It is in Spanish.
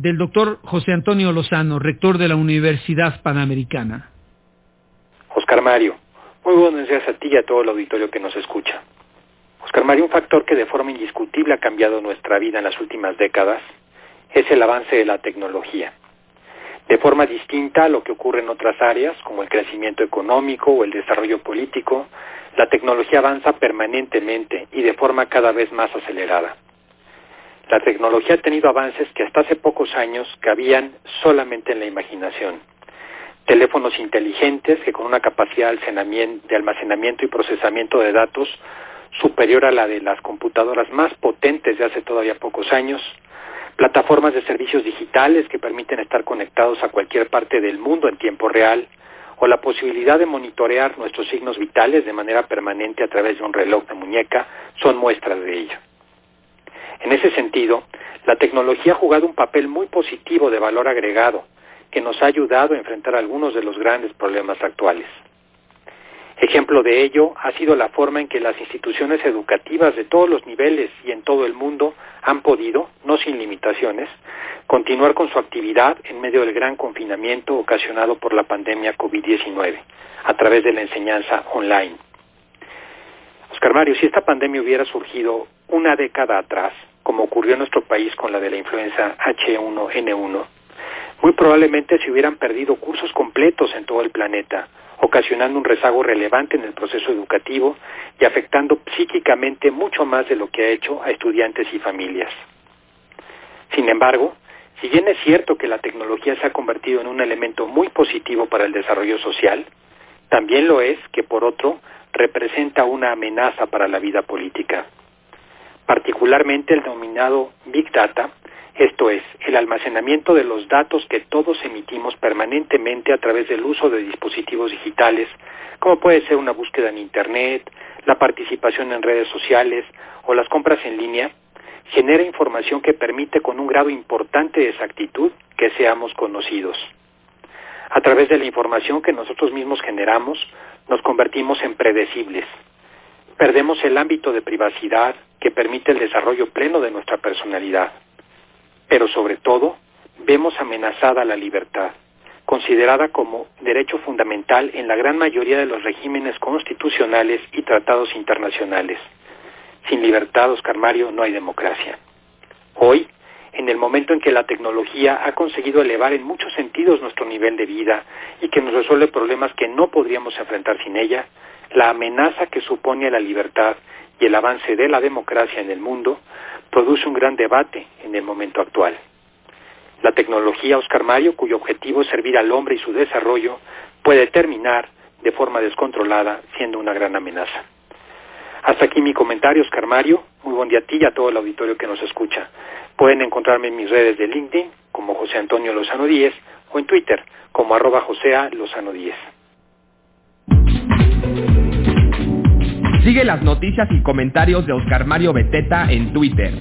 del doctor José Antonio Lozano, rector de la Universidad Panamericana. Oscar Mario, muy buenos días a ti y a todo el auditorio que nos escucha. Oscar Mario, un factor que de forma indiscutible ha cambiado nuestra vida en las últimas décadas es el avance de la tecnología. De forma distinta a lo que ocurre en otras áreas, como el crecimiento económico o el desarrollo político, la tecnología avanza permanentemente y de forma cada vez más acelerada. La tecnología ha tenido avances que hasta hace pocos años cabían solamente en la imaginación. Teléfonos inteligentes que con una capacidad de almacenamiento y procesamiento de datos superior a la de las computadoras más potentes de hace todavía pocos años, plataformas de servicios digitales que permiten estar conectados a cualquier parte del mundo en tiempo real, o la posibilidad de monitorear nuestros signos vitales de manera permanente a través de un reloj de muñeca son muestras de ello. En ese sentido, la tecnología ha jugado un papel muy positivo de valor agregado que nos ha ayudado a enfrentar algunos de los grandes problemas actuales. Ejemplo de ello ha sido la forma en que las instituciones educativas de todos los niveles y en todo el mundo han podido, no sin limitaciones, continuar con su actividad en medio del gran confinamiento ocasionado por la pandemia COVID-19 a través de la enseñanza online. Oscar Mario, si esta pandemia hubiera surgido una década atrás, como ocurrió en nuestro país con la de la influenza H1N1, muy probablemente se hubieran perdido cursos completos en todo el planeta, ocasionando un rezago relevante en el proceso educativo y afectando psíquicamente mucho más de lo que ha hecho a estudiantes y familias. Sin embargo, si bien es cierto que la tecnología se ha convertido en un elemento muy positivo para el desarrollo social, también lo es que, por otro, representa una amenaza para la vida política particularmente el denominado Big Data, esto es, el almacenamiento de los datos que todos emitimos permanentemente a través del uso de dispositivos digitales, como puede ser una búsqueda en Internet, la participación en redes sociales o las compras en línea, genera información que permite con un grado importante de exactitud que seamos conocidos. A través de la información que nosotros mismos generamos, nos convertimos en predecibles, perdemos el ámbito de privacidad que permite el desarrollo pleno de nuestra personalidad. Pero sobre todo, vemos amenazada la libertad, considerada como derecho fundamental en la gran mayoría de los regímenes constitucionales y tratados internacionales. Sin libertad, Oscar Mario, no hay democracia. En que la tecnología ha conseguido elevar en muchos sentidos nuestro nivel de vida y que nos resuelve problemas que no podríamos enfrentar sin ella, la amenaza que supone la libertad y el avance de la democracia en el mundo produce un gran debate en el momento actual. La tecnología Oscar Mario, cuyo objetivo es servir al hombre y su desarrollo, puede terminar de forma descontrolada siendo una gran amenaza. Hasta aquí mi comentario, Oscar Mario. Muy buen día a ti y a todo el auditorio que nos escucha. Pueden encontrarme en mis redes de LinkedIn como José Antonio Lozano Díez o en Twitter como arroba Josea Lozano Díez. Sigue las noticias y comentarios de Oscar Mario Beteta en Twitter.